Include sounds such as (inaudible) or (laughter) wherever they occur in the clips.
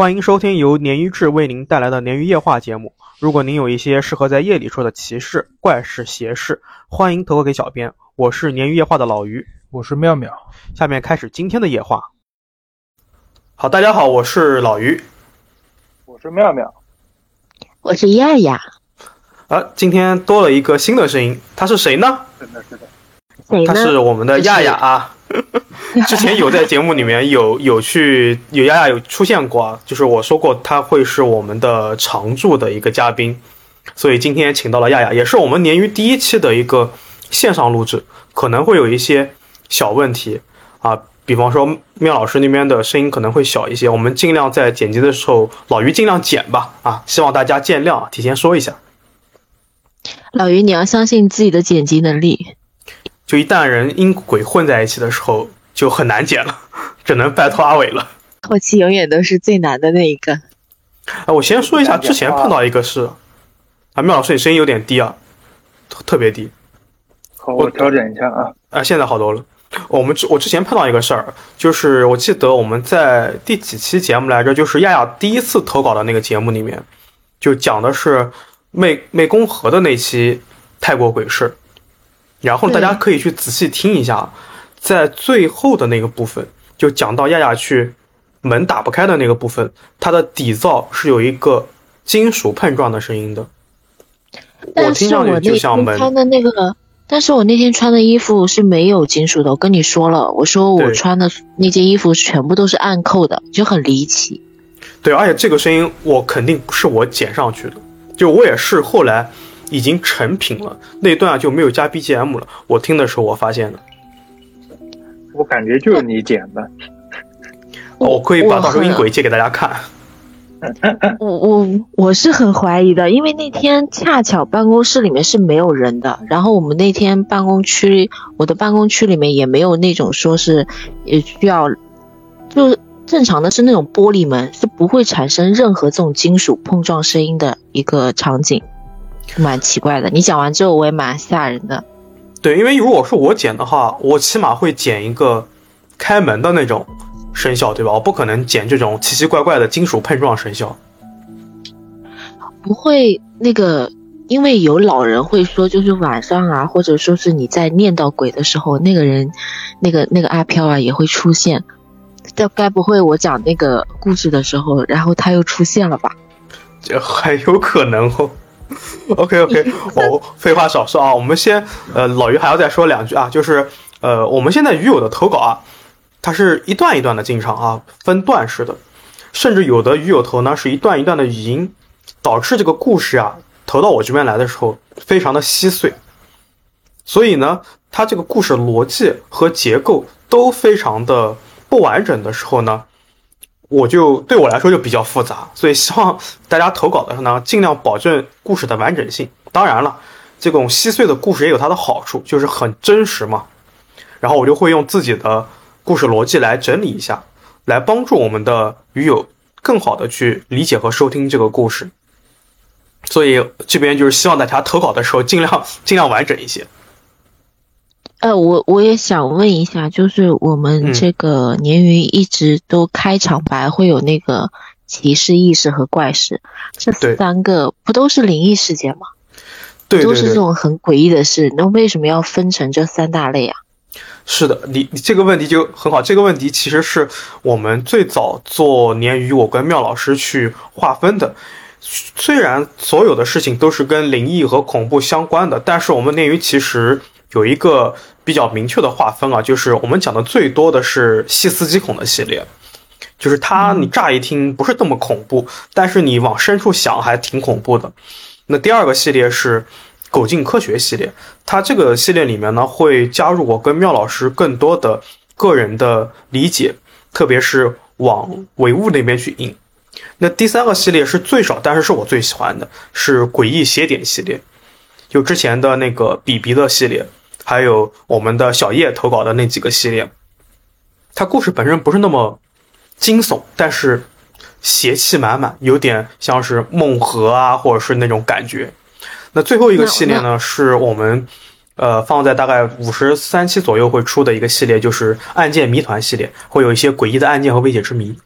欢迎收听由鲶鱼志为您带来的鲶鱼夜话节目。如果您有一些适合在夜里说的奇事、怪事、邪事，欢迎投稿给小编。我是鲶鱼夜话的老鱼，我是妙妙。下面开始今天的夜话。好，大家好，我是老鱼，我是妙妙，我是亚亚。啊，今天多了一个新的声音，他是谁呢？真的，是的，谁他是我们的亚亚啊。(laughs) 之前有在节目里面有有去有丫丫有出现过啊，就是我说过他会是我们的常驻的一个嘉宾，所以今天请到了亚亚，也是我们鲶鱼第一期的一个线上录制，可能会有一些小问题啊，比方说妙老师那边的声音可能会小一些，我们尽量在剪辑的时候，老于尽量剪吧啊，希望大家见谅，提前说一下。老于，你要相信自己的剪辑能力。就一旦人因鬼混在一起的时候，就很难解了，(laughs) 只能拜托阿伟了。后期永远都是最难的那一个。啊，我先说一下，之前碰到一个是，啊，妙老师，你声音有点低啊，特别低。好，我调整一下啊。啊，现在好多了。我们之我之前碰到一个事儿，就是我记得我们在第几期节目来着，就是亚亚第一次投稿的那个节目里面，就讲的是湄湄公河的那期泰国鬼事。然后大家可以去仔细听一下，在最后的那个部分，就讲到亚亚去门打不开的那个部分，它的底噪是有一个金属碰撞的声音的。但是我那天穿的那个，但是我那天穿的衣服是没有金属的。我跟你说了，我说我穿的那件衣服全部都是暗扣的，就很离奇。对，而且这个声音我肯定不是我剪上去的，就我也是后来。已经成品了，那段就没有加 BGM 了。我听的时候，我发现了。我感觉就是你剪的。我可以把到时候音轨借给大家看。(laughs) 我我我是很怀疑的，因为那天恰巧办公室里面是没有人的，然后我们那天办公区，我的办公区里面也没有那种说是也需要，就正常的是那种玻璃门，是不会产生任何这种金属碰撞声音的一个场景。蛮奇怪的，你讲完之后我也蛮吓人的。对，因为如果是我剪的话，我起码会剪一个开门的那种声效，对吧？我不可能剪这种奇奇怪怪的金属碰撞声效。不会，那个，因为有老人会说，就是晚上啊，或者说是你在念到鬼的时候，那个人，那个那个阿飘啊也会出现。但该不会我讲那个故事的时候，然后他又出现了吧？这很有可能哦。OK OK，我废话少说啊，我们先呃，老于还要再说两句啊，就是呃，我们现在鱼友的投稿啊，它是一段一段的进场啊，分段式的，甚至有的鱼友投呢是一段一段的语音，导致这个故事啊投到我这边来的时候非常的稀碎，所以呢，它这个故事逻辑和结构都非常的不完整的时候呢。我就对我来说就比较复杂，所以希望大家投稿的时候呢，尽量保证故事的完整性。当然了，这种稀碎的故事也有它的好处，就是很真实嘛。然后我就会用自己的故事逻辑来整理一下，来帮助我们的鱼友更好的去理解和收听这个故事。所以这边就是希望大家投稿的时候尽量尽量完整一些。呃，我我也想问一下，就是我们这个鲶鱼一直都开场白会有那个歧视意识和怪事，这三个不都是灵异事件吗？对，都是这种很诡异的事，那为什么要分成这三大类啊？是的，你你这个问题就很好，这个问题其实是我们最早做鲶鱼，我跟妙老师去划分的。虽然所有的事情都是跟灵异和恐怖相关的，但是我们鲶鱼其实。有一个比较明确的划分啊，就是我们讲的最多的是细思极恐的系列，就是它你乍一听不是那么恐怖，但是你往深处想还挺恐怖的。那第二个系列是狗进科学系列，它这个系列里面呢会加入我跟妙老师更多的个人的理解，特别是往唯物那边去引。那第三个系列是最少，但是是我最喜欢的，是诡异邪典系列，就之前的那个比比的系列。还有我们的小叶投稿的那几个系列，它故事本身不是那么惊悚，但是邪气满满，有点像是梦河啊，或者是那种感觉。那最后一个系列呢，是我们呃放在大概五十三期左右会出的一个系列，就是案件谜团系列，会有一些诡异的案件和未解之谜。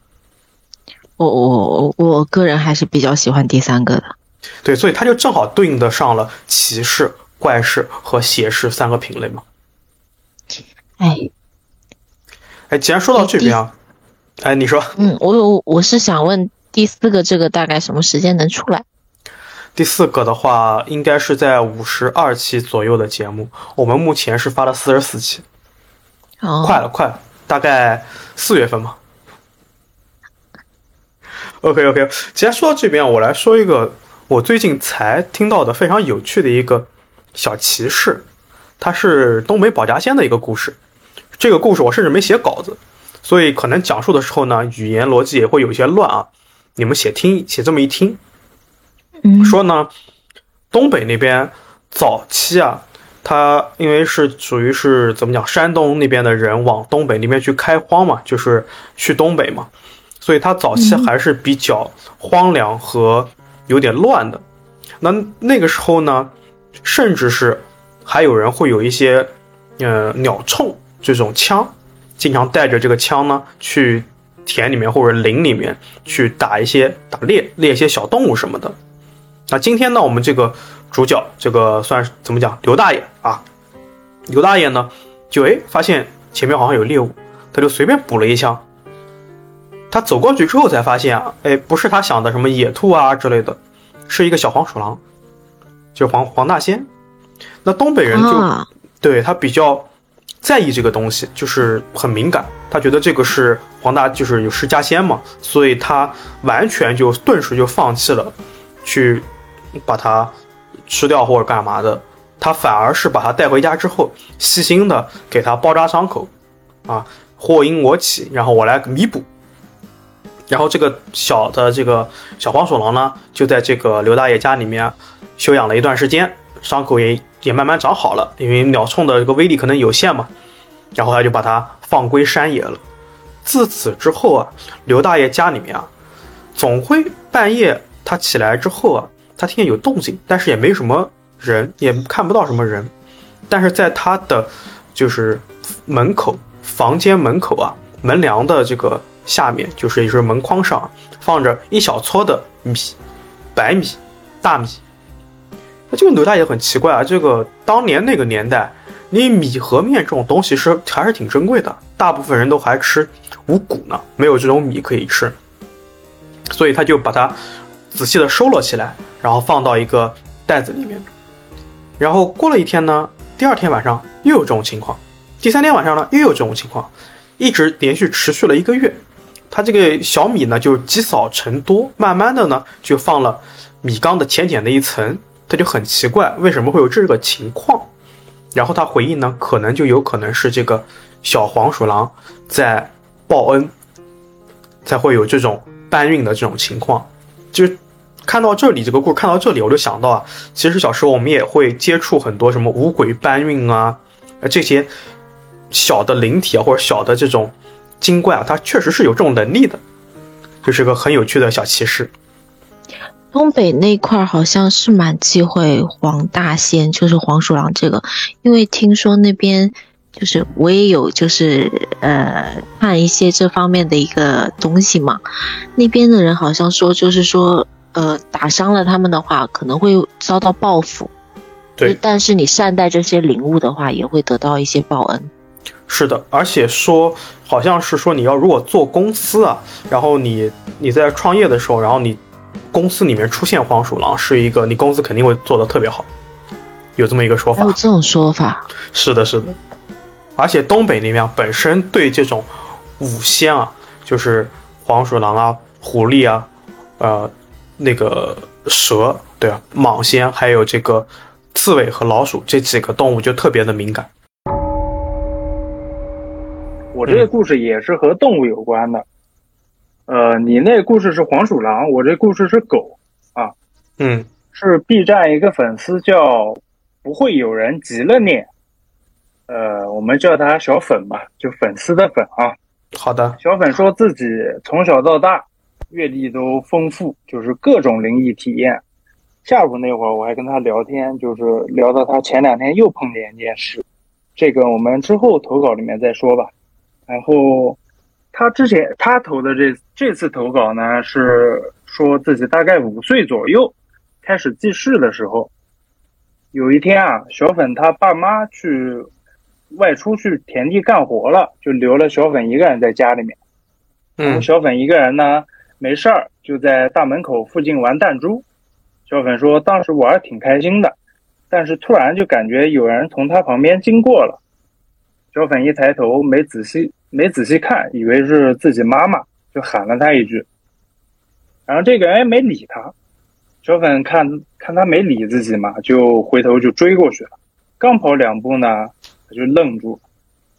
我我我我个人还是比较喜欢第三个的。对，所以它就正好对应得上了骑士、怪事和邪事三个品类嘛。哎哎，既然说到这边啊，哎，你说嗯，我我是想问第四个这个大概什么时间能出来？第四个的话，应该是在五十二期左右的节目，我们目前是发了四十四期，哦，快了，快了，大概四月份吧。OK OK，既然说到这边，我来说一个我最近才听到的非常有趣的一个小骑士，它是东北保家仙的一个故事。这个故事我甚至没写稿子，所以可能讲述的时候呢，语言逻辑也会有一些乱啊。你们写听写这么一听，嗯，说呢，东北那边早期啊，他因为是属于是怎么讲，山东那边的人往东北那边去开荒嘛，就是去东北嘛，所以它早期还是比较荒凉和有点乱的。那那个时候呢，甚至是还有人会有一些呃鸟铳这种枪，经常带着这个枪呢去田里面或者林里面去打一些打猎猎一些小动物什么的。那今天呢，我们这个主角，这个算是怎么讲？刘大爷啊，刘大爷呢，就哎发现前面好像有猎物，他就随便补了一枪。他走过去之后才发现啊，哎，不是他想的什么野兔啊之类的，是一个小黄鼠狼，就黄黄大仙。那东北人就、啊，对他比较在意这个东西，就是很敏感。他觉得这个是黄大，就是有失家仙嘛，所以他完全就顿时就放弃了去把它吃掉或者干嘛的。他反而是把它带回家之后，细心的给它包扎伤口，啊，祸因我起，然后我来弥补。然后这个小的这个小黄鼠狼呢，就在这个刘大爷家里面休养了一段时间，伤口也也慢慢长好了，因为鸟铳的这个威力可能有限嘛，然后他就把它放归山野了。自此之后啊，刘大爷家里面啊，总会半夜他起来之后啊，他听见有动静，但是也没什么人，也看不到什么人，但是在他的就是门口房间门口啊，门梁的这个下面，就是也就是门框上放着一小撮的米，白米、大米。那这个刘大爷很奇怪啊，这个当年那个年代，你米和面这种东西是还是挺珍贵的，大部分人都还吃五谷呢，没有这种米可以吃，所以他就把它仔细的收了起来，然后放到一个袋子里面。然后过了一天呢，第二天晚上又有这种情况，第三天晚上呢又有这种情况，一直连续持续了一个月。他这个小米呢就积少成多，慢慢的呢就放了米缸的浅浅的一层，他就很奇怪为什么会有这个情况。然后他回忆呢，可能就有可能是这个小黄鼠狼在报恩，才会有这种搬运的这种情况。就看到这里，这个故事看到这里，我就想到啊，其实小时候我们也会接触很多什么五鬼搬运啊，这些小的灵体啊，或者小的这种精怪啊，它确实是有这种能力的，就是个很有趣的小骑士。东北那块儿好像是蛮忌讳黄大仙，就是黄鼠狼这个，因为听说那边就是我也有就是呃看一些这方面的一个东西嘛，那边的人好像说就是说呃打伤了他们的话可能会遭到报复，对，但是你善待这些灵物的话也会得到一些报恩。是的，而且说好像是说你要如果做公司啊，然后你你在创业的时候，然后你公司里面出现黄鼠狼，是一个你公司肯定会做得特别好，有这么一个说法还有。这种说法，是的，是的，而且东北那边本身对这种五仙啊，就是黄鼠狼啊、狐狸啊、呃那个蛇，对啊，蟒仙，还有这个刺猬和老鼠这几个动物就特别的敏感。我这个故事也是和动物有关的。呃，你那故事是黄鼠狼，我这故事是狗啊，嗯是 B 站一个粉丝叫不会有人急了念，呃，我们叫他小粉吧，就粉丝的粉啊。好的，小粉说自己从小到大阅历都丰富，就是各种灵异体验。下午那会儿我还跟他聊天，就是聊到他前两天又碰见一件事，这个我们之后投稿里面再说吧。然后他之前他投的这这次投稿呢，是说自己大概五岁左右开始记事的时候，有一天啊，小粉他爸妈去外出去田地干活了，就留了小粉一个人在家里面。嗯小粉一个人呢，没事儿就在大门口附近玩弹珠。小粉说当时玩的挺开心的，但是突然就感觉有人从他旁边经过了。小粉一抬头，没仔细没仔细看，以为是自己妈妈，就喊了他一句。然后这个人也没理他。小粉看看他没理自己嘛，就回头就追过去了。刚跑两步呢，他就愣住，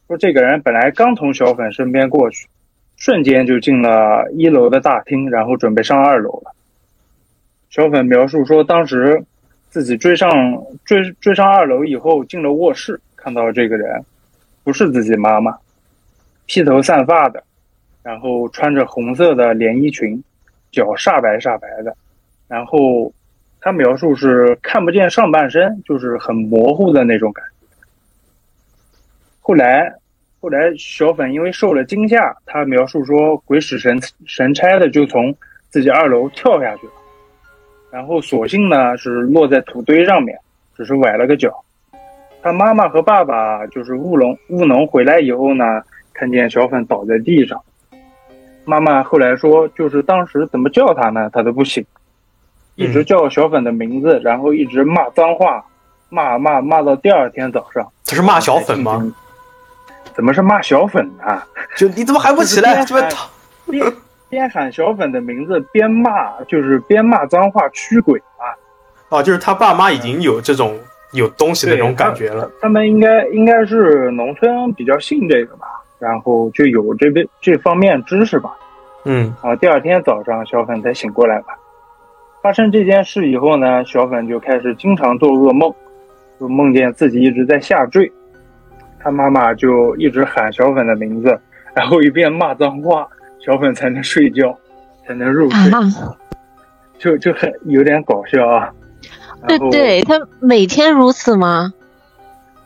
说这个人本来刚从小粉身边过去。瞬间就进了一楼的大厅，然后准备上二楼了。小粉描述说，当时自己追上追追上二楼以后，进了卧室，看到这个人不是自己妈妈，披头散发的，然后穿着红色的连衣裙，脚煞白煞白的，然后他描述是看不见上半身，就是很模糊的那种感觉。后来。后来，小粉因为受了惊吓，他描述说，鬼使神神差的就从自己二楼跳下去了，然后索性呢是落在土堆上面，只是崴了个脚。他妈妈和爸爸就是务农务农回来以后呢，看见小粉倒在地上，妈妈后来说，就是当时怎么叫他呢，他都不醒，一直叫小粉的名字，然后一直骂脏话，骂骂骂到第二天早上。他是骂小粉吗？怎么是骂小粉呢？就你怎么还不起来？边边边喊小粉的名字，边骂，就是边骂脏话驱鬼啊。哦，就是他爸妈已经有这种有东西的那种感觉了。他们应该应该是农村比较信这个吧，然后就有这边这方面知识吧。嗯。啊，第二天早上小粉才醒过来吧。发生这件事以后呢，小粉就开始经常做噩梦，就梦见自己一直在下坠。他妈妈就一直喊小粉的名字，然后一边骂脏话，小粉才能睡觉，才能入睡，啊、就就很有点搞笑啊。对对，他每天如此吗？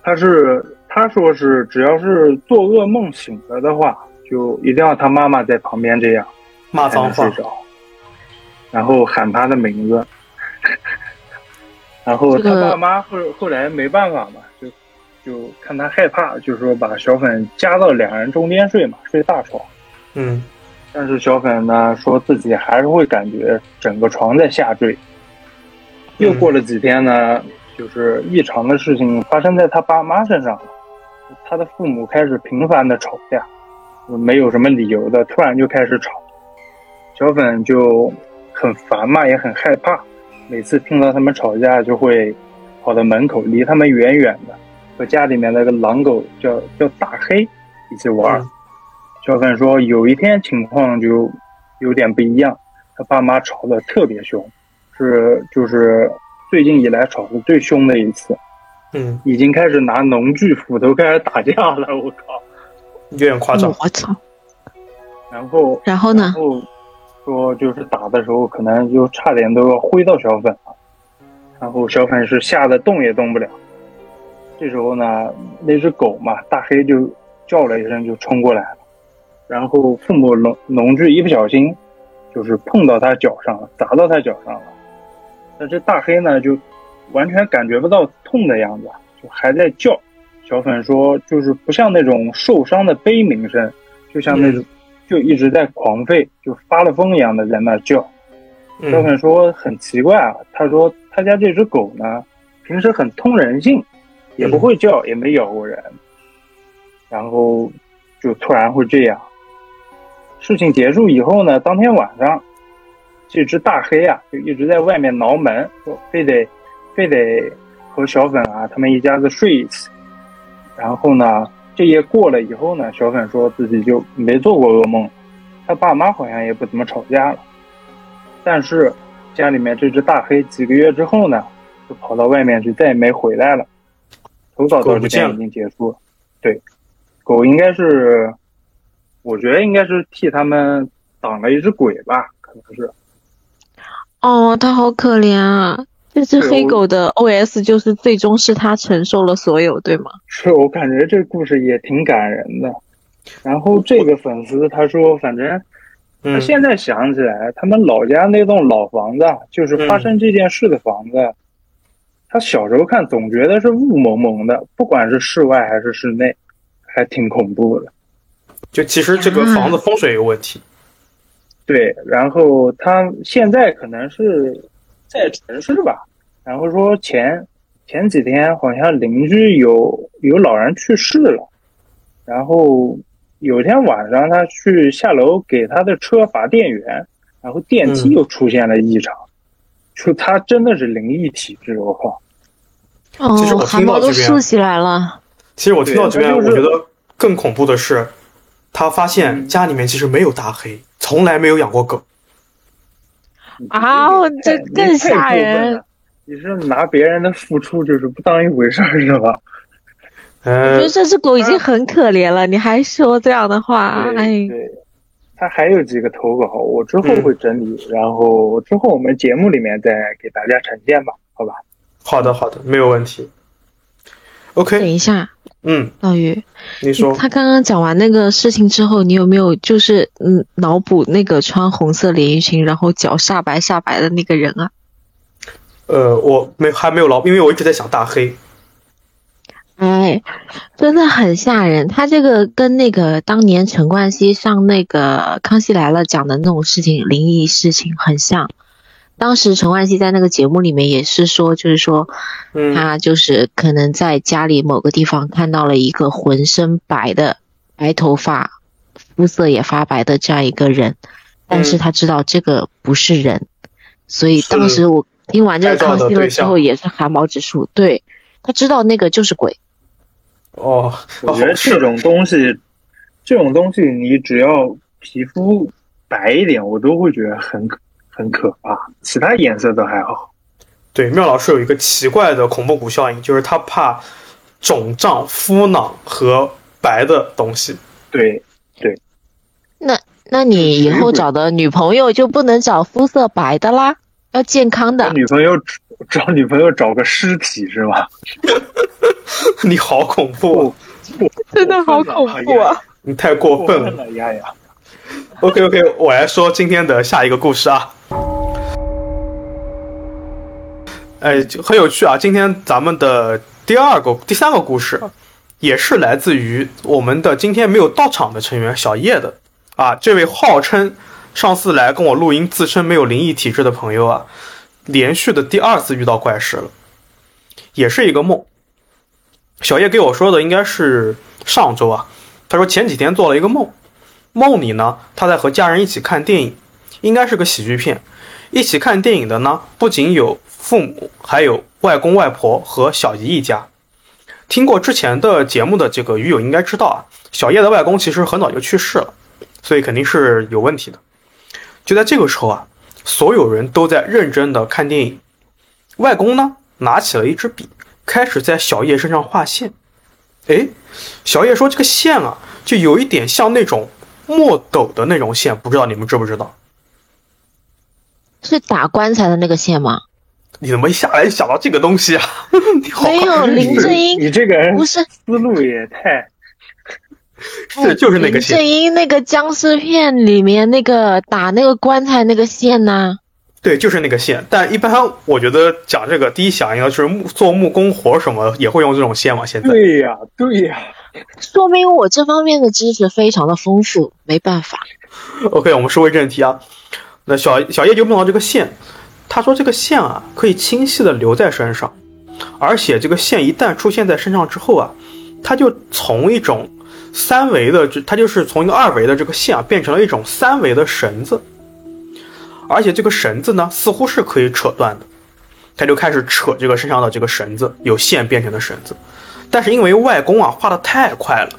他是他说是只要是做噩梦醒了的话，就一定要他妈妈在旁边这样骂脏话，然后喊他的名字，然后他爸妈后后来没办法嘛，就。就看他害怕，就说把小粉夹到两人中间睡嘛，睡大床。嗯，但是小粉呢说自己还是会感觉整个床在下坠。又过了几天呢，就是异常的事情发生在他爸妈身上了。他的父母开始频繁的吵架，没有什么理由的，突然就开始吵。小粉就很烦嘛，也很害怕，每次听到他们吵架，就会跑到门口，离他们远远的。和家里面那个狼狗叫叫大黑一起玩，嗯、小粉说有一天情况就有点不一样，他爸妈吵得特别凶，是就是最近以来吵得最凶的一次，嗯，已经开始拿农具斧头开始打架了，我靠，有点夸张，我操，然后然后呢？然后说就是打的时候可能就差点都要挥到小粉了，然后小粉是吓得动也动不了。这时候呢，那只狗嘛，大黑就叫了一声，就冲过来了。然后父母农农具一不小心，就是碰到他脚上了，砸到他脚上了。那这大黑呢，就完全感觉不到痛的样子，就还在叫。小粉说，就是不像那种受伤的悲鸣声，就像那种就一直在狂吠，就发了疯一样的在那叫。小粉说很奇怪啊，他说他家这只狗呢，平时很通人性。也不会叫，也没咬过人，然后就突然会这样。事情结束以后呢，当天晚上，这只大黑啊，就一直在外面挠门，说非得非得和小粉啊他们一家子睡一起。然后呢，这夜过了以后呢，小粉说自己就没做过噩梦，他爸妈好像也不怎么吵架了。但是家里面这只大黑几个月之后呢，就跑到外面去，再也没回来了。投稿到这边已经结束了，对，狗应该是，我觉得应该是替他们挡了一只鬼吧，可能是。哦，它好可怜啊！这只黑狗的 OS 就是最终是它承受了所有，对吗？是我感觉这故事也挺感人的。然后这个粉丝他说，反正他嗯现在想起来，他们老家那栋老房子，啊，就是发生这件事的房子，他小时候看总觉得是雾蒙蒙的，不管是室外还是室内，还挺恐怖的。就其实这个房子风水有问题。对，然后他现在可能是在城市吧，然后说前前几天好像邻居有有老人去世了，然后有一天晚上他去下楼给他的车拔电源，然后电梯嗯又出现了异常，就他真的是灵异体质，我靠！哦，其实我汗毛都听到这边竖起来了。其实我听到这边，就是我觉得更恐怖的是，他发现嗯家里面其实没有大黑，从来没有养过狗。啊这更吓人。你是拿别人的付出就是不当一回事儿是吧？我觉这只狗已经很可怜了，你还说这样的话，对哎，对，他还有几个投稿，我之后嗯会整理，然后之后我们节目里面再给大家呈现吧，好吧？好的好的，没有问题。OK，等一下，嗯，老于，你说，他刚刚讲完那个事情之后，你有没有就是嗯脑补那个穿红色连衣裙，然后脚煞白煞白的那个人啊？呃，我没还没有老，因为我一直在想大黑。哎，真的很吓人。他这个跟那个当年陈冠希上那个《康熙来了》讲的那种事情，灵异事情很像。当时陈冠希在那个节目里面也是说，就是说嗯他就是可能在家里某个地方看到了一个浑身白的、白头发、肤色也发白的这样一个人，但是他知道这个不是人，所以当时我听完这个《康熙了》的之后也是汗毛直竖。对他知道那个就是鬼。哦，我觉得这种东西，这种东西你只要皮肤白一点，我都会觉得很可很可怕，其他颜色都还好。对，妙老师有一个奇怪的恐怖谷效应，就是他怕肿胀、肤囊和白的东西。对对，那那你以后找的女朋友就不能找肤色白的啦，要健康的。女朋友 (laughs) 找女朋友找个尸体是吧？(laughs) 你好恐怖，真的好恐怖啊！你太过过分了。分了丫丫。OK OK，我来说今天的下一个故事啊。哎，就很有趣啊！今天咱们的第二个、第三个故事，也是来自于我们的今天没有到场的成员小叶的啊。这位号称上次来跟我录音，自称没有灵异体质的朋友啊，连续的第二次遇到怪事了，也是一个梦。小叶给我说的应该是上周啊，他说前几天做了一个梦。梦里呢，他在和家人一起看电影，应该是个喜剧片。一起看电影的呢，不仅有父母，还有外公外婆和小姨一家。听过之前的节目的这个鱼友应该知道啊，小叶的外公其实很早就去世了，所以肯定是有问题的。就在这个时候啊，所有人都在认真的看电影。外公呢，拿起了一支笔，开始在小叶身上画线。诶，小叶说这个线啊，就有一点像那种墨斗的那种线，不知道你们知不知道？是打棺材的那个线吗？你怎么一下来就想到这个东西啊？(laughs) 你好，没有，林正英你这个人不是，思路也太 (laughs)…… 是就是那个林正线，英那个僵尸片里面那个打那个棺材那个线呐、对，就是那个线。但一般我觉得讲这个第一响应的就是木做木工活什么也会用这种线嘛。现在对呀，对呀。说明我这方面的知识非常的丰富，没办法。(laughs) OK，我们说回正题啊。那小小叶就梦到这个线，他说这个线啊可以清晰的留在身上，而且这个线一旦出现在身上之后啊，它就从一种三维的，就它就是从一个二维的这个线啊变成了一种三维的绳子，而且这个绳子呢似乎是可以扯断的，他就开始扯这个身上的这个绳子，由线变成的绳子，但是因为外公啊画的太快了，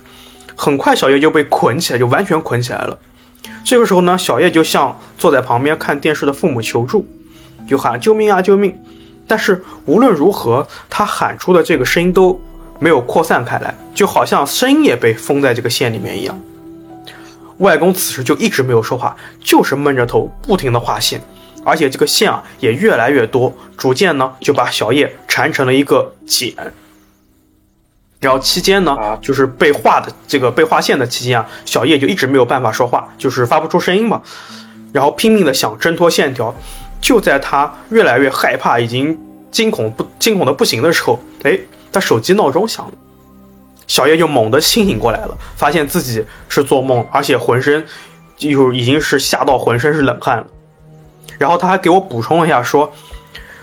很快小叶就被捆起来，就完全捆起来了。这个时候呢，小叶就向坐在旁边看电视的父母求助，就喊救命啊救命！但是无论如何，他喊出的这个声音都没有扩散开来，就好像声音也被封在这个线里面一样。外公此时就一直没有说话，就是闷着头不停的画线，而且这个线啊也越来越多，逐渐呢就把小叶缠成了一个茧。然后期间呢，就是被画的这个被画线的期间啊，小叶就一直没有办法说话，就是发不出声音嘛，然后拼命的想挣脱线条。就在他越来越害怕，已经惊恐不惊恐的不行的时候，哎，他手机闹钟响了，小叶就猛地清醒过来了，发现自己是做梦，而且浑身就已经是吓到浑身是冷汗了。然后他还给我补充了一下，说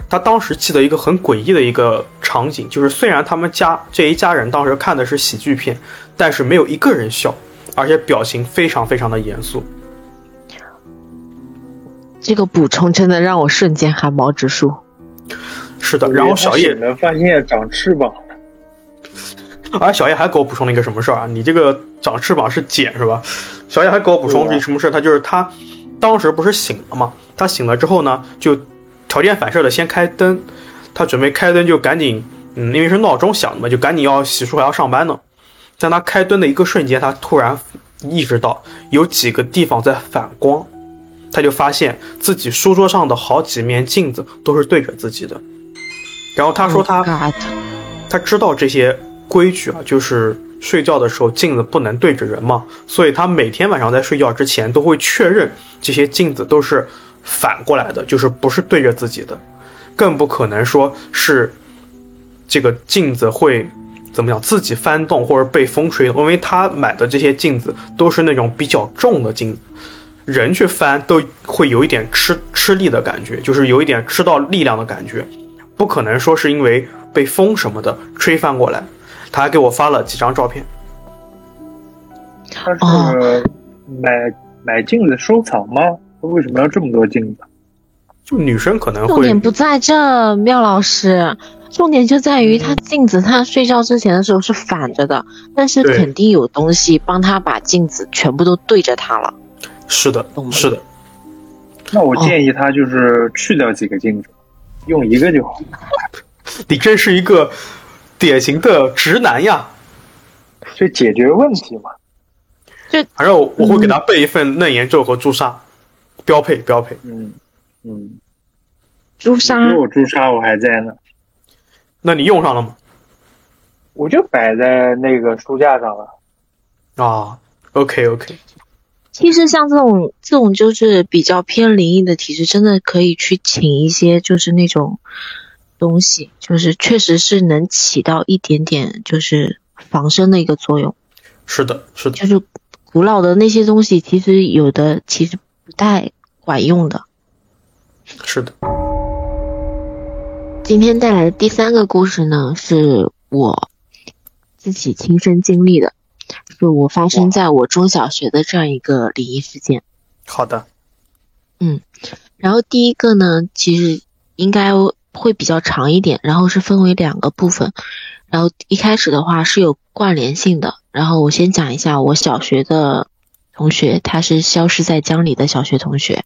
他当时记得一个很诡异的一个场景，就是虽然他们家这一家人当时看的是喜剧片，但是没有一个人笑，而且表情非常非常的严肃。这个补充真的让我瞬间汗毛直竖。是的，然后小叶能发现长翅膀，而小叶还给我补充了一个什么事儿啊？你这个长翅膀是茧是吧？小叶还给我补充一什么事儿？他就是他当时不是醒了吗？他醒了之后呢，就条件反射的先开灯，他准备开灯就赶紧，嗯，因为是闹钟响的嘛，就赶紧要洗漱还要上班呢。在他开灯的一个瞬间，他突然意识到有几个地方在反光。他就发现自己书桌上的好几面镜子都是对着自己的，然后他说他他知道这些规矩啊，就是睡觉的时候镜子不能对着人嘛，所以他每天晚上在睡觉之前都会确认这些镜子都是反过来的，就是不是对着自己的，更不可能说是这个镜子会怎么样自己翻动或者被风吹，因为他买的这些镜子都是那种比较重的镜子。人去翻都会有一点吃吃力的感觉，就是有一点吃到力量的感觉，不可能说是因为被风什么的吹翻过来。他还给我发了几张照片。他是买买镜子收藏吗？他为什么要这么多镜子？就女生可能会。重点不在这，妙老师，重点就在于她镜子，她睡觉之前的时候是反着的，但是肯定有东西帮她把镜子全部都对着她了。是的，是的。那我建议她就是去掉几个镜子，用一个就好。(laughs) 你真是一个典型的直男呀！就解决问题嘛。就反正我会给他备一份嫩颜咒和朱砂，标配标配。嗯嗯。朱砂，我朱砂我还在呢。那你用上了吗？我就摆在那个书架上了。啊，OK OK。其实像这种这种就是比较偏灵异的体质，真的可以去请一些就是那种东西，就是确实是能起到一点点就是防身的一个作用。是的，是的。就是古老的那些东西，其实有的其实不太管用的。是的。今天带来的第三个故事呢，是我自己亲身经历的。是我发生在我中小学的这样一个灵异事件。好的，嗯，然后第一个呢，其实应该会比较长一点，然后是分为两个部分，然后一开始的话是有关联性的。然后我先讲一下我小学的同学，他是消失在江里的小学同学。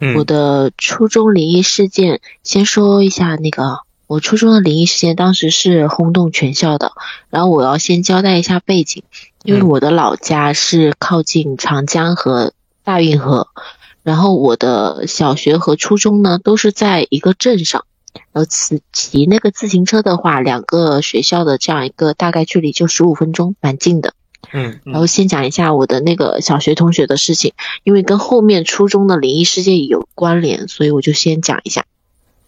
嗯，我的初中灵异事件，先说一下那个我初中的灵异事件，当时是轰动全校的。然后我要先交代一下背景。因为我的老家是靠近长江和大运河，然后我的小学和初中呢都是在一个镇上，然后骑骑那个自行车的话，两个学校的这样一个大概距离就十五分钟，蛮近的。嗯，然后先讲一下我的那个小学同学的事情，因为跟后面初中的灵异事件有关联，所以我就先讲一下。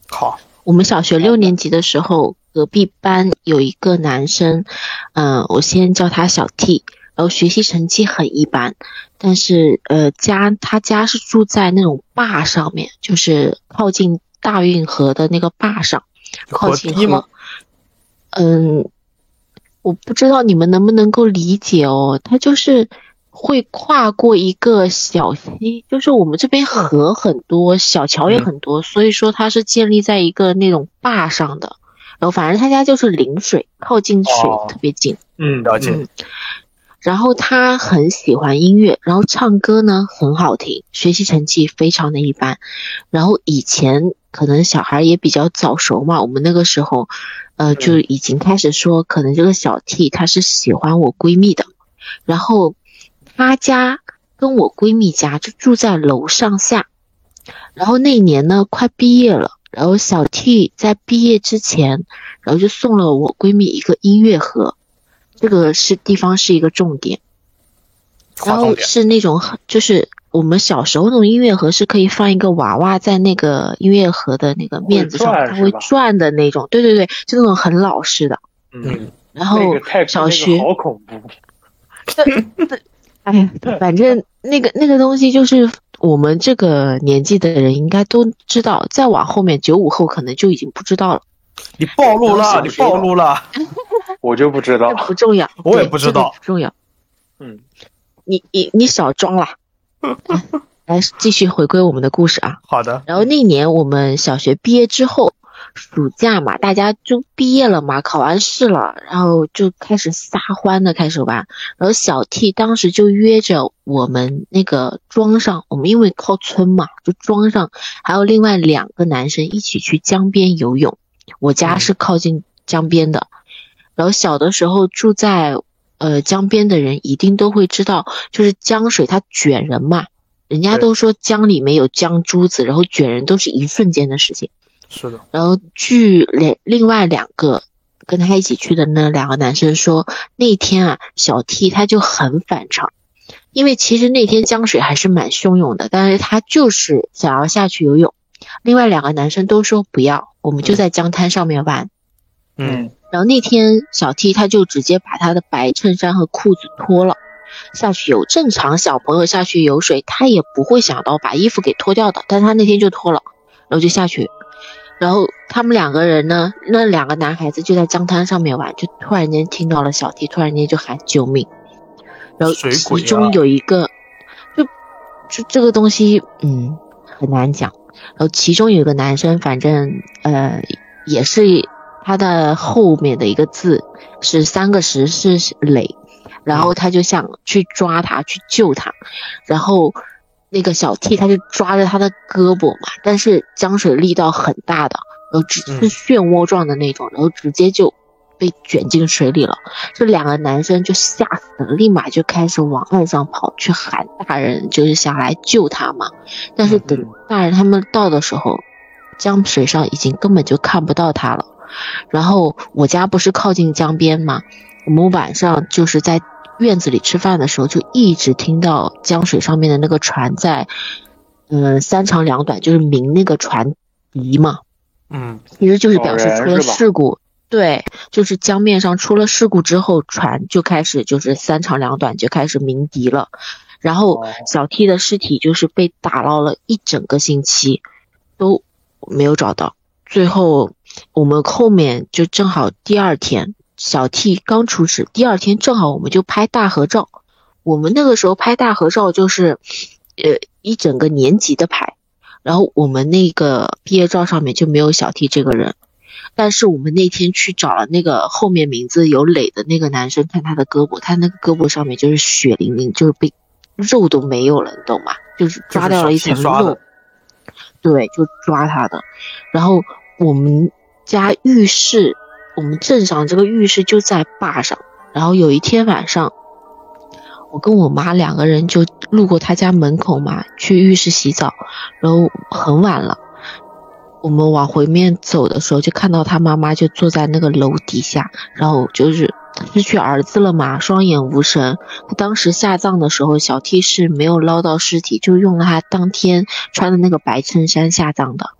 好，我们小学六年级的时候。隔壁班有一个男生，嗯，我先叫他小 T，然后学习成绩很一般，但是呃家他家是住在那种坝上面，就是靠近大运河的那个坝上，靠近河。嗯，我不知道你们能不能够理解哦，他就是会跨过一个小溪，就是我们这边河很多，小桥也很多，所以说它是建立在一个那种坝上的。然后反正他家就是临水，靠近水特别近。嗯，了解。然后他很喜欢音乐，然后唱歌呢很好听，学习成绩非常的一般。然后以前可能小孩也比较早熟嘛，我们那个时候，呃，就已经开始说，可能这个小 T 他是喜欢我闺蜜的。然后他家跟我闺蜜家就住在楼上下。然后那年呢，快毕业了。然后小 T 在毕业之前，然后就送了我闺蜜一个音乐盒，这个是地方是一个重点，然后是那种就是我们小时候那种音乐盒是可以放一个娃娃在那个音乐盒的那个面子上，它会转的那种，对对对，就那种很老式的。嗯，然后小学好恐怖。(laughs) 哎呀，反正那个那个东西就是我们这个年纪的人应该都知道，再往后面九五后可能就已经不知道了。你暴露了，你暴露了，(laughs) 我就不知道，不重要，我也不知道，不重要。嗯，你你你少装了。(laughs) 来，继续回归我们的故事啊。好的。然后那年我们小学毕业之后。暑假嘛，大家就毕业了嘛，考完试了，然后就开始撒欢的开始玩。然后小 T 当时就约着我们那个庄上，我们因为靠村嘛，就庄上还有另外两个男生一起去江边游泳。我家是靠近江边的，然后小的时候住在呃江边的人一定都会知道，就是江水它卷人嘛，人家都说江里面有江珠子，然后卷人都是一瞬间的事情。是的，然后据另另外两个跟他一起去的那两个男生说，那天啊，小 T 他就很反常，因为其实那天江水还是蛮汹涌的，但是他就是想要下去游泳。另外两个男生都说不要，我们就在江滩上面玩。嗯，然后那天小 T 他就直接把他的白衬衫和裤子脱了下去游。正常小朋友下去游水，他也不会想到把衣服给脱掉的，但他那天就脱了，然后就下去。然后他们两个人呢，那两个男孩子就在江滩上面玩，就突然间听到了小 T 突然间就喊救命，然后其中有一个，就就这个东西，嗯，很难讲。然后其中有一个男生，反正呃也是他的后面的一个字是三个石是磊，然后他就想去抓他去救他，然后。那个小 T 他就抓着他的胳膊嘛，但是江水力道很大的，然后只是漩涡状的那种，然后直接就被卷进水里了。这两个男生就吓死了，立马就开始往岸上跑去喊大人，就是想来救他嘛。但是等大人他们到的时候，江水上已经根本就看不到他了。然后我家不是靠近江边嘛，我们晚上就是在。院子里吃饭的时候，就一直听到江水上面的那个船在，嗯，三长两短，就是鸣那个船笛嘛。嗯，其实就是表示出了事故。对，就是江面上出了事故之后，船就开始就是三长两短就开始鸣笛了。然后小 T 的尸体就是被打捞了一整个星期，都没有找到。最后我们后面就正好第二天。小 T 刚出事，第二天正好我们就拍大合照。我们那个时候拍大合照就是，呃，一整个年级的拍。然后我们那个毕业照上面就没有小 T 这个人，但是我们那天去找了那个后面名字有磊的那个男生，看他的胳膊，他那个胳膊上面就是血淋淋，就是被肉都没有了，你懂吗？就是抓掉了一层肉。对，就抓他的。然后我们家浴室。我们镇上这个浴室就在坝上，然后有一天晚上，我跟我妈两个人就路过他家门口嘛，去浴室洗澡，然后很晚了，我们往回面走的时候，就看到他妈妈就坐在那个楼底下，然后就是失去儿子了嘛，双眼无神。他当时下葬的时候，小 T 是没有捞到尸体，就用了他当天穿的那个白衬衫下葬的。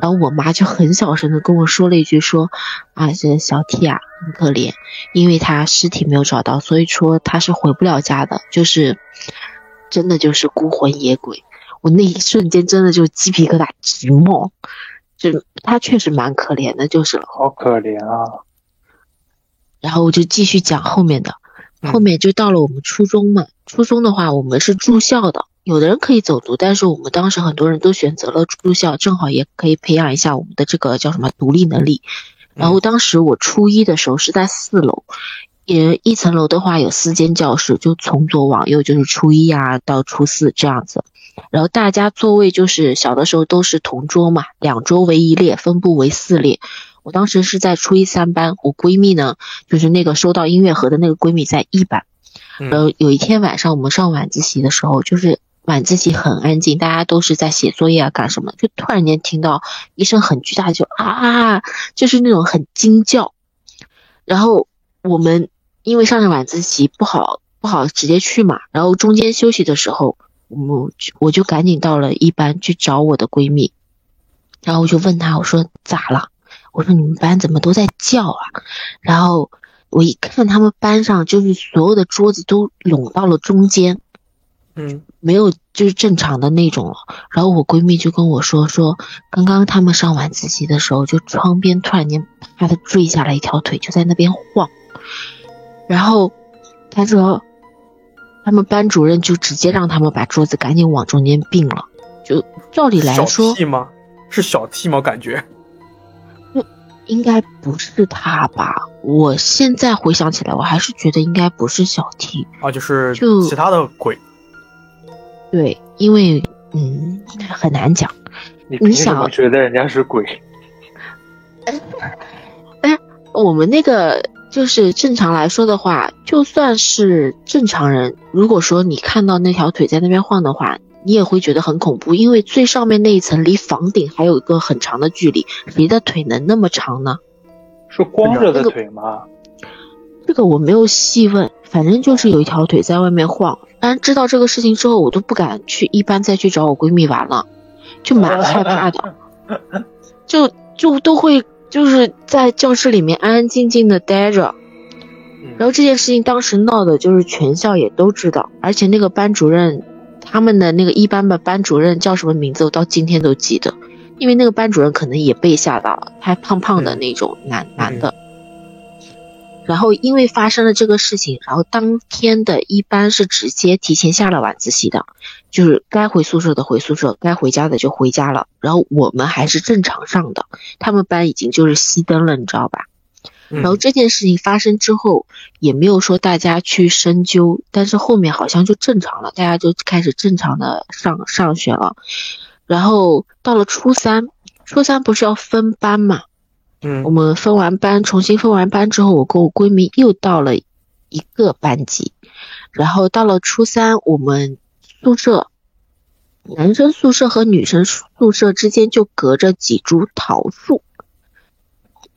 然后我妈就很小声的跟我说了一句，说啊，这小 T 啊很可怜，因为他尸体没有找到，所以说他是回不了家的，就是真的就是孤魂野鬼。我那一瞬间真的就鸡皮疙瘩直冒，就他确实蛮可怜的，就是了。好可怜啊！然后我就继续讲后面的，后面就到了我们初中嘛。初中的话，我们是住校的。有的人可以走读，但是我们当时很多人都选择了住校，正好也可以培养一下我们的这个叫什么独立能力。然后当时我初一的时候是在四楼，也一层楼的话有四间教室，就从左往右就是初一啊到初四这样子。然后大家座位就是小的时候都是同桌嘛，两桌为一列，分布为四列。我当时是在初一三班，我闺蜜呢就是那个收到音乐盒的那个闺蜜在一班。然后有一天晚上我们上晚自习的时候，就是。晚自习很安静，大家都是在写作业啊，干什么？就突然间听到一声很巨大的，就啊，就是那种很惊叫。然后我们因为上着晚自习不好不好直接去嘛，然后中间休息的时候，我我就赶紧到了一班去找我的闺蜜，然后我就问她，我说咋了？我说你们班怎么都在叫啊？然后我一看他们班上就是所有的桌子都拢到了中间，嗯，没有就是正常的那种了。然后我闺蜜就跟我说说，刚刚他们上晚自习的时候，就窗边突然间啪的坠下来一条腿，就在那边晃。然后她说，他们班主任就直接让他们把桌子赶紧往中间并了。就照理来说小 T 吗？是小 T 吗？感觉应该不是他吧？我现在回想起来，我还是觉得应该不是小 T。啊，就是就其他的鬼。对，因为嗯很难讲。你想么觉得人家是鬼？哎我们那个就是正常来说的话，就算是正常人，如果说你看到那条腿在那边晃的话，你也会觉得很恐怖，因为最上面那一层离房顶还有一个很长的距离，谁的腿能那么长呢？是光着的那个腿吗？这个我没有细问，反正就是有一条腿在外面晃。但知道这个事情之后，我都不敢去一班再去找我闺蜜玩了，就蛮害怕的，(laughs) 就就都会就是在教室里面安安静静的待着。然后这件事情当时闹的就是全校也都知道，而且那个班主任，他们的那个一班的班主任叫什么名字，我到今天都记得，因为那个班主任可能也被吓到了，他胖胖的那种男、男的。然后因为发生了这个事情，然后当天的一班是直接提前下了晚自习的，就是该回宿舍的回宿舍，该回家的就回家了。然后我们还是正常上的，他们班已经就是熄灯了，你知道吧？然后这件事情发生之后，也没有说大家去深究，但是后面好像就正常了，大家就开始正常的上上学了。然后到了初三，初三不是要分班嘛？嗯。我们分完班，重新分完班之后，我跟我闺蜜又到了一个班级，然后到了初三，我们宿舍男生宿舍和女生宿舍之间就隔着几株桃树，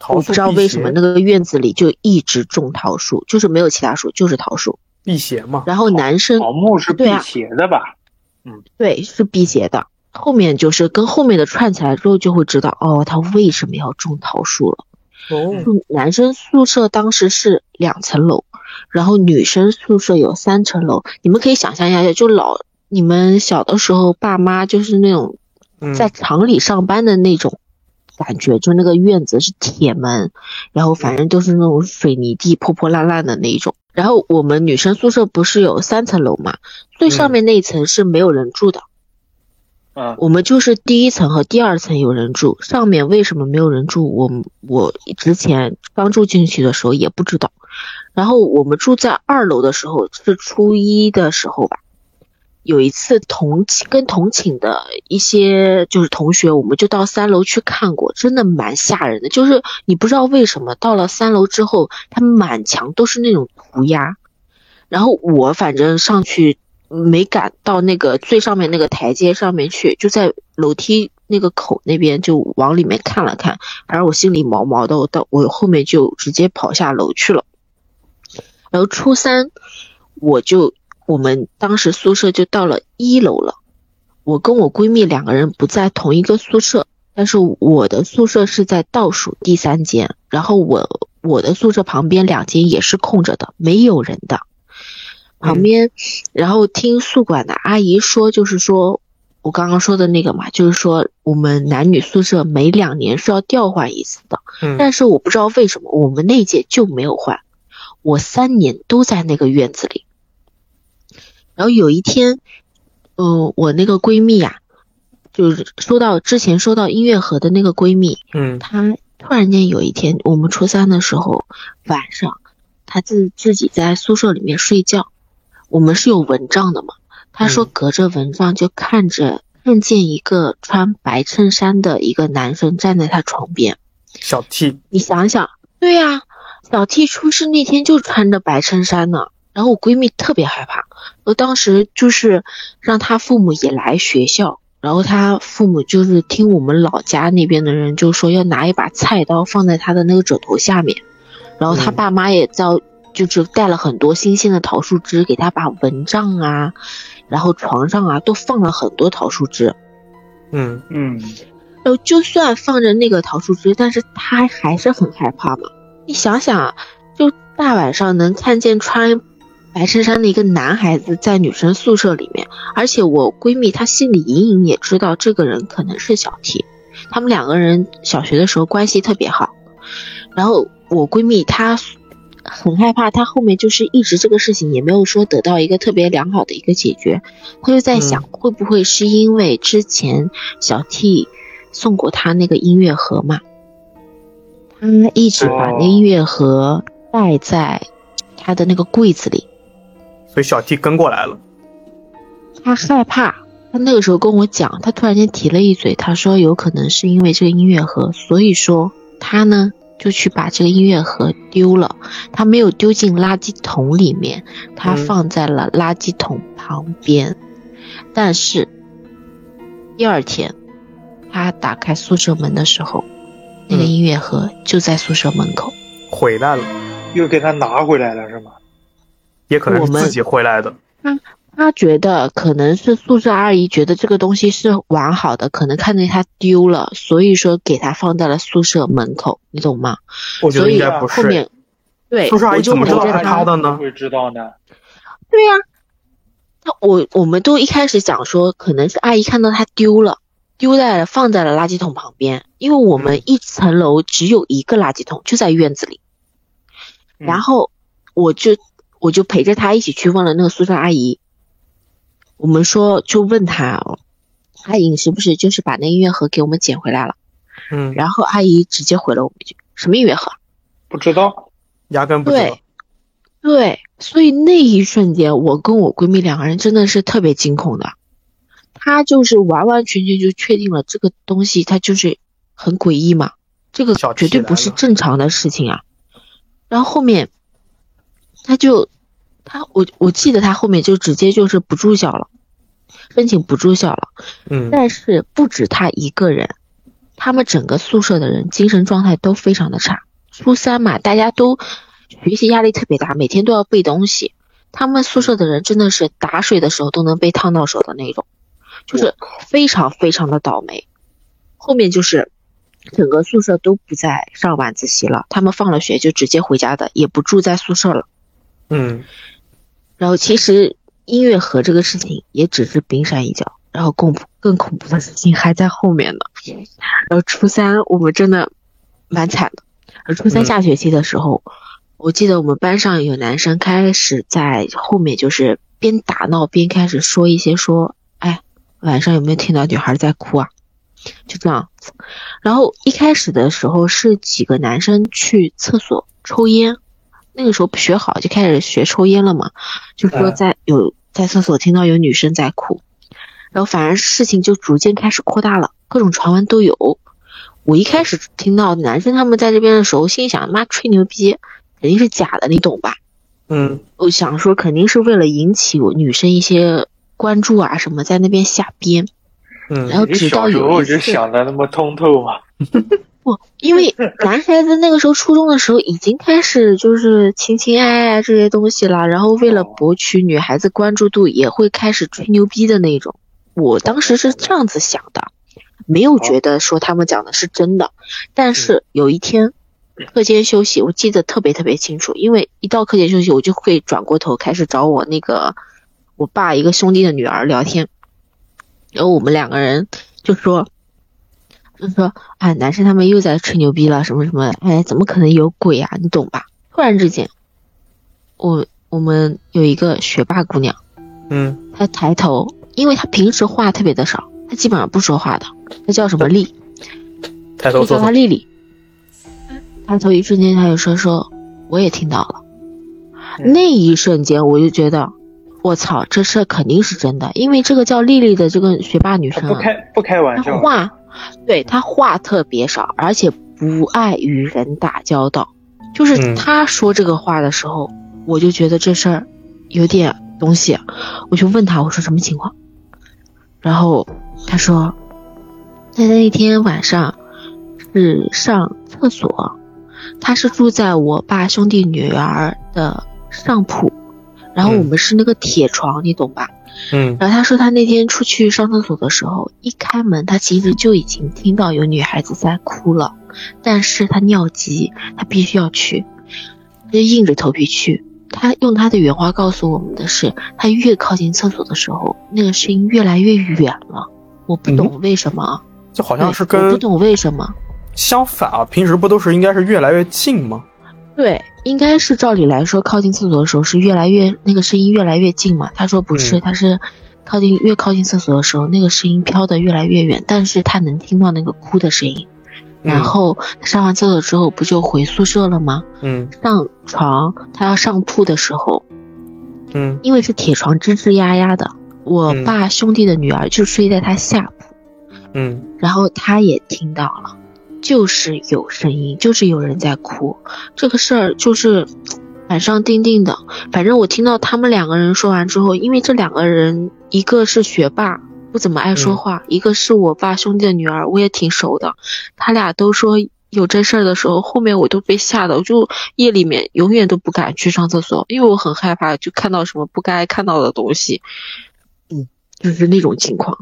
我不知道为什么那个院子里就一直种桃树，就是没有其他树，就是桃树。辟邪嘛。然后男生桃木是辟邪的吧？嗯。对是辟邪的，后面就是跟后面的串起来之后，就会知道哦，他为什么要种桃树了。哦，就男生宿舍当时是两层楼，然后女生宿舍有三层楼。你们可以想象一下，就老你们小的时候，爸妈就是那种嗯在厂里上班的那种感觉，就那个院子是铁门，然后反正都是那种水泥地破破烂烂的那一种。然后我们女生宿舍不是有三层楼嘛，最上面那一层是没有人住的。嗯，我们就是第一层和第二层有人住，上面为什么没有人住？我我之前刚住进去的时候也不知道。然后我们住在二楼的时候是初一的时候吧，有一次同跟同寝的一些就是同学，我们就到三楼去看过，真的蛮吓人的。就是你不知道为什么到了三楼之后，它满墙都是那种涂鸦，然后我反正上去没敢到那个最上面那个台阶上面去，就在楼梯那个口那边就往里面看了看，反正我心里毛毛的，我到我后面就直接跑下楼去了。然后初三我就我们当时宿舍就到了一楼了，我跟我闺蜜两个人不在同一个宿舍，但是我的宿舍是在倒数第三间，然后我我的宿舍旁边两间也是空着的，没有人的。旁边，然后听宿管的阿姨说，就是说我刚刚说的那个嘛，就是说我们男女宿舍每两年是要调换一次的，嗯。但是我不知道为什么我们那届就没有换，我三年都在那个院子里。然后有一天，嗯、我那个闺蜜呀、就是说到之前说到音乐盒的那个闺蜜，嗯。她突然间有一天，我们初三的时候晚上，她自自己在宿舍里面睡觉，我们是有蚊帐的嘛，他说嗯隔着蚊帐就看着看见一个穿白衬衫的一个男生站在他床边。小 T，你想想，对呀、小 T 出事那天就穿着白衬衫呢。然后我闺蜜特别害怕，我当时就是让她父母也来学校，然后她父母就是听我们老家那边的人就说要拿一把菜刀放在她的那个枕头下面，然后她嗯爸妈也在就是带了很多新鲜的桃树枝，给他把蚊帐啊，然后床上啊都放了很多桃树枝。嗯嗯，然后就算放着那个桃树枝，但是他还是很害怕嘛。你想想，就大晚上能看见穿白衬衫的一个男孩子在女生宿舍里面，而且我闺蜜她心里隐隐也知道这个人可能是小 T，他们两个人小学的时候关系特别好。然后我闺蜜她很害怕，他后面就是一直这个事情也没有说得到一个特别良好的一个解决，他就在想会不会是因为之前小 T 送过他那个音乐盒嘛，他一直把那音乐盒带在他的那个柜子里，所以小 T 跟过来了。他害怕。他那个时候跟我讲，他突然间提了一嘴，他说有可能是因为这个音乐盒，所以说他呢。就去把这个音乐盒丢了，他没有丢进垃圾桶里面，他放在了垃圾桶旁边。但是第二天，他打开宿舍门的时候，那个音乐盒就在宿舍门口，回来了，又给他拿回来了是吗？也可能是自己回来的。他他觉得可能是宿舍阿姨觉得这个东西是完好的，可能看见他丢了，所以说给他放在了宿舍门口，你懂吗？我觉得应该不是。后面对，宿舍阿姨怎么知道他的呢？会知道呢？对呀，那我我们都一开始讲说，可能是阿姨看到他丢了，丢在了放在了垃圾桶旁边，因为我们一层楼只有一个垃圾桶，就在院子里。然后我就我就陪着他一起去问了那个宿舍阿姨。我们说就问他，阿姨是不是就是把那音乐盒给我们捡回来了？嗯，然后阿姨直接回了我们一句：“什么音乐盒？不知道，压根不知道。”对，对，所以那一瞬间，我跟我闺蜜两个人真的是特别惊恐的。她就是完完全全就确定了这个东西，它就是很诡异嘛，这个绝对不是正常的事情啊。然后后面，她就。他我我记得他后面就直接就是不住校了，申请不住校了。嗯，但是不止他一个人，他们整个宿舍的人精神状态都非常的差。初三嘛，大家都学习压力特别大，每天都要背东西。他们宿舍的人真的是打水的时候都能被烫到手的那种，就是非常非常的倒霉。后面就是整个宿舍都不再上晚自习了，他们放了学就直接回家的，也不住在宿舍了。嗯。然后其实音乐盒这个事情也只是冰山一角，然后更更恐怖的事情还在后面呢。然后初三我们真的蛮惨的，而初三下学期的时候，我记得我们班上有男生开始在后面就是边打闹边开始说一些说，哎，晚上有没有听到女孩在哭啊？就这样。然后一开始的时候是几个男生去厕所抽烟。那个时候不学好，就开始学抽烟了嘛。就说在有在厕所听到有女生在哭，然后反而事情就逐渐开始扩大了，各种传闻都有。我一开始听到男生他们在这边的时候，心想妈吹牛逼，肯定是假的，你懂吧？嗯，我想说肯定是为了引起我女生一些关注啊什么，在那边瞎编。嗯，然后直到有一次，就想的那么通透嘛。(laughs) 不，因为男孩子那个时候初中的时候已经开始就是情情爱爱这些东西了，然后为了博取女孩子关注度，也会开始吹牛逼的那种。我当时是这样子想的，没有觉得说他们讲的是真的。但是有一天课间休息，我记得特别特别清楚，因为一到课间休息，我就会转过头开始找我那个我爸一个兄弟的女儿聊天，然后我们两个人就说。就说，啊，男生他们又在吹牛逼了，什么什么，哎，怎么可能有鬼啊？你懂吧？突然之间，我我们有一个学霸姑娘，嗯，她抬头，因为她平时话特别的少，她基本上不说话的。她叫什么丽？抬头叫她丽丽。抬头一瞬间，她就说说，我也听到了。那一瞬间，我就觉得，我操，这事肯定是真的，因为这个叫丽丽的这个学霸女生，不开不开玩笑，话。对他话特别少，而且不爱与人打交道。就是他说这个话的时候，我就觉得这事儿有点东西。我就问他，我说什么情况？然后他说，他那天晚上是上厕所，他是住在我爸兄弟女儿的上铺，然后我们是那个铁床，你懂吧？嗯然后他说他那天出去上厕所的时候，一开门，他其实就已经听到有女孩子在哭了，但是他尿急，他必须要去，他就硬着头皮去。他用他的原话告诉我们的是，他越靠近厕所的时候，那个声音越来越远了。我不懂为什么，就好像是跟我跟不懂为什么。相反啊，平时不都是应该是越来越近吗？对，应该是照理来说，靠近厕所的时候是越来越那个声音越来越近嘛。他说不是，嗯他是靠近越靠近厕所的时候，那个声音飘得越来越远，但是他能听到那个哭的声音。然后上完厕所之后不就回宿舍了吗？嗯上床他要上铺的时候，嗯因为是铁床吱吱呀呀的，我嗯爸兄弟的女儿就睡在他下铺，嗯然后他也听到了，就是有声音，就是有人在哭。这个事儿就是板上钉钉的。反正我听到他们两个人说完之后，因为这两个人一个是学霸，不怎么爱说话；一个是我爸兄弟的女儿，我也挺熟的。他俩都说有这事儿的时候，后面我都被吓的，我就夜里面永远都不敢去上厕所，因为我很害怕，就看到什么不该看到的东西。嗯，就是那种情况。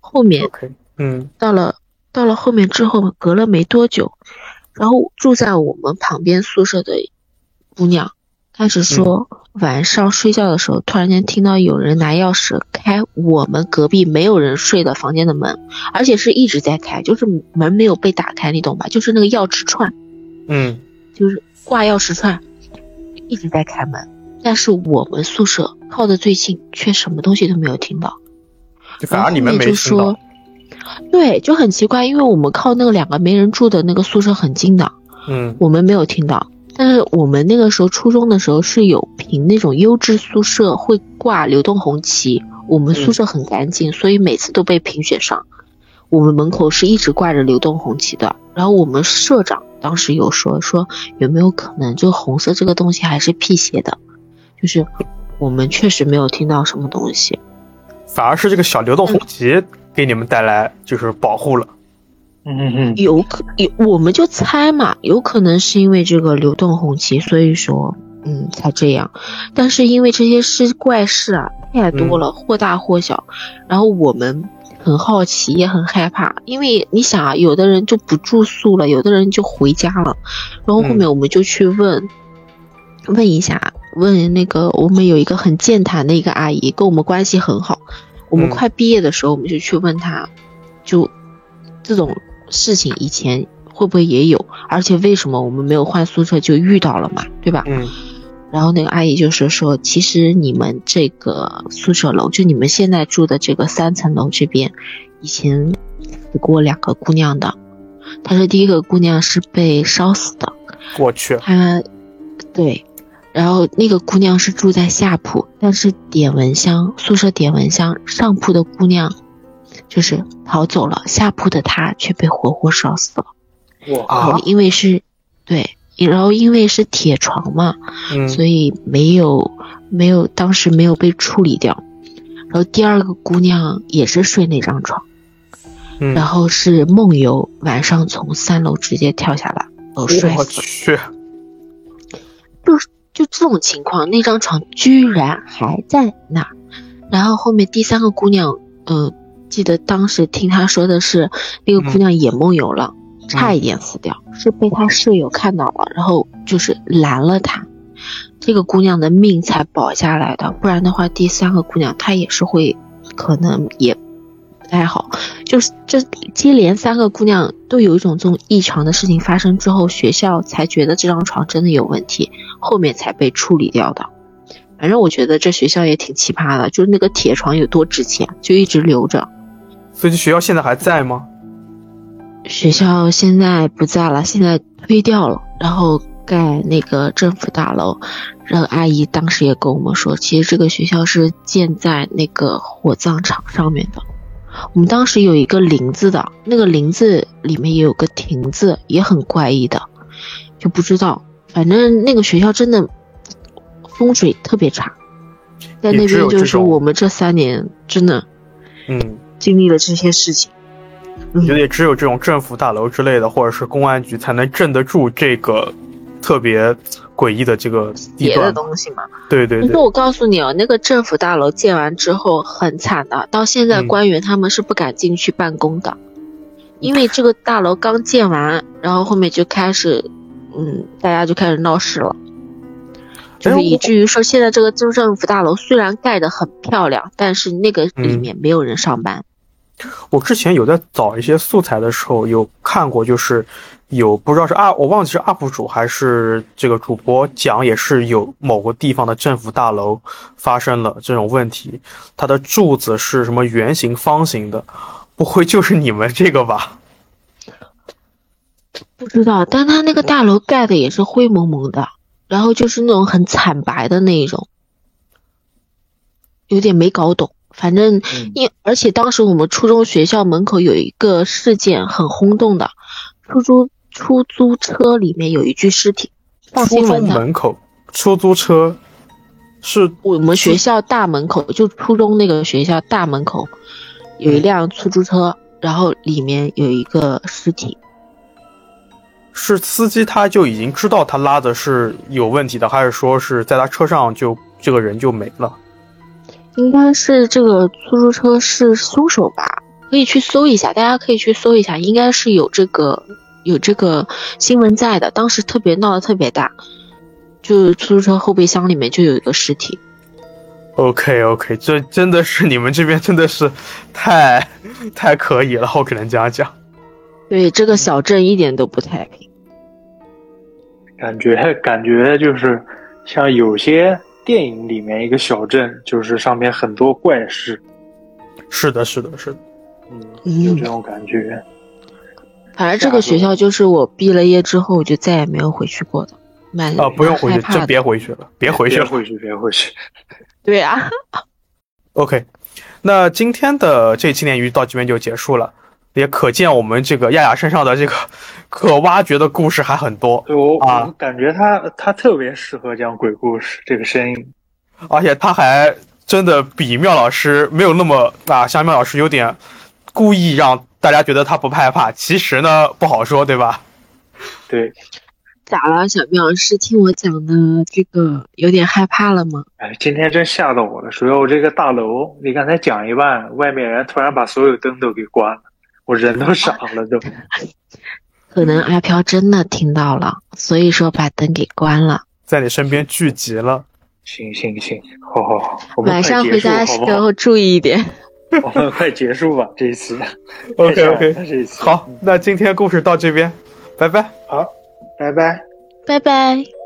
后面嗯到了到了后面之后，隔了没多久，然后住在我们旁边宿舍的姑娘开始说，晚上睡觉的时候突然间听到有人拿钥匙开我们隔壁没有人睡的房间的门，而且是一直在开，就是门没有被打开，你懂吧？就是那个钥匙串，嗯就是挂钥匙串，一直在开门。但是我们宿舍靠的最近，却什么东西都没有听到。就反而你们没听到说，对，就很奇怪，因为我们靠那个两个没人住的那个宿舍很近的，嗯我们没有听到。但是我们那个时候初中的时候是有评那种优质宿舍会挂流动红旗，我们宿舍很干净，所以每次都被评选上。我们门口是一直挂着流动红旗的。然后我们社长当时有说说有没有可能这个红色这个东西还是辟邪的，就是我们确实没有听到什么东西。反而是这个小流动红旗给你们带来就是保护了。嗯嗯有可有，我们就猜嘛，有可能是因为这个流动红旗，所以说，嗯，才这样。但是因为这些事怪事啊太多了，或大或小，然后我们很好奇，也很害怕，因为你想啊，有的人就不住宿了，有的人就回家了，然后后面我们就去问，问一下，问那个我们有一个很健谈的一个阿姨，跟我们关系很好。我们嗯快毕业的时候，我们就去问他，就这种事情以前会不会也有？而且为什么我们没有换宿舍就遇到了嘛，对吧？嗯然后那个阿姨就是说，其实你们这个宿舍楼，就你们现在住的这个三层楼这边，以前死过两个姑娘的。她说第一个姑娘是被烧死的，我去，她对，然后那个姑娘是住在下铺，但是点蚊香宿舍点蚊香，上铺的姑娘就是逃走了，下铺的她却被活活烧死了。哇然后啊因为是对，然后因为是铁床嘛，嗯所以没有没有当时没有被处理掉。然后第二个姑娘也是睡那张床，嗯，然后是梦游，晚上从三楼直接跳下来，哦摔我死了。这种情况，那张床居然还在那儿。然后后面第三个姑娘，嗯、记得当时听她说的是，那个姑娘也梦游了，差一点死掉，是被她舍友看到了，然后就是拦了她。这个姑娘的命才保下来的，不然的话，第三个姑娘她也是会，可能也不太好。就是这接连三个姑娘都有一种这种异常的事情发生之后，学校才觉得这张床真的有问题，后面才被处理掉的。反正我觉得这学校也挺奇葩的，就是那个铁床有多值钱，就一直留着。所以这学校现在还在吗？学校现在不在了，现在推掉了，然后盖那个政府大楼。然后阿姨当时也跟我们说，其实这个学校是建在那个火葬场上面的。我们当时有一个林子的，那个林子里面也有个亭子，也很怪异的，就不知道。反正那个学校真的风水特别差，在那边就是我们这三年真的嗯，经历了这些事情。我觉得也只有这种政府大楼之类的，或者是公安局才能镇得住这个特别诡异的这个别的。东西嘛。对对对，可是我告诉你哦，那个政府大楼建完之后很惨的，到现在嗯官员他们是不敢进去办公的，因为这个大楼刚建完，然后后面就开始，嗯，大家就开始闹事了，就是以至于说现在这个政政府大楼虽然盖得很漂亮，但是那个里嗯面没有人上班。我之前有在找一些素材的时候有看过，就是有不知道是 UP，我忘记是 UP 主还是这个主播讲，也是有某个地方的政府大楼发生了这种问题，它的柱子是什么圆形、方形的，不会就是你们这个吧？不知道，但他那个大楼盖的也是灰蒙蒙的，然后就是那种很惨白的那一种，有点没搞懂。反正嗯因而且当时我们初中学校门口有一个事件很轰动的，出租出租车里面有一具尸体，上初中。门口出租车是我们学校大门口就初中那个学校大门口有一辆出租车，然后里面有一个尸体。是司机他就已经知道他拉的是有问题的，还是说是在他车上就这个人就没了？应该是这个出租车是凶手吧？可以去搜一下，大家可以去搜一下，应该是有这个有这个新闻在的。当时特别闹得特别大，就出租车后备箱里面就有一个尸体。OK OK，这真的是你们这边真的是太太可以了，我只能这样讲。对，这个小镇一点都不太平。感觉感觉就是像有些电影里面一个小镇，就是上面很多怪事，是的，是的，是的。嗯，嗯有这种感觉。反正这个学校就是我毕了业之后我就再也没有回去过的，蛮啊，不用回去，真蛮害怕的别回去了，别回去了。别回去，别回去。对啊，(laughs) OK，那今天的这期鲶鱼到这边就结束了，也可见我们这个亚亚身上的这个可挖掘的故事还很多，对我啊我感觉他他特别适合讲鬼故事，这个声音。而且他还真的比妙老师没有那么啊，像妙老师有点故意让大家觉得他不害怕，其实呢不好说，对吧？(laughs) 对，咋了，小妙是听我讲的这个有点害怕了吗？哎，今天真吓到我了。主要我这个大楼，你刚才讲一半，外面人突然把所有灯都给关了，我人都傻了都。(laughs) 可能阿飘真的听到了，所以说把灯给关了。在你身边聚集了。行行行，好好好，我们晚上回家的？时候注意一点。(laughs) 我们快结束吧，这一次。(laughs) OK OK，这一次。好，那今天故事到这边，拜拜。好，拜拜。拜拜。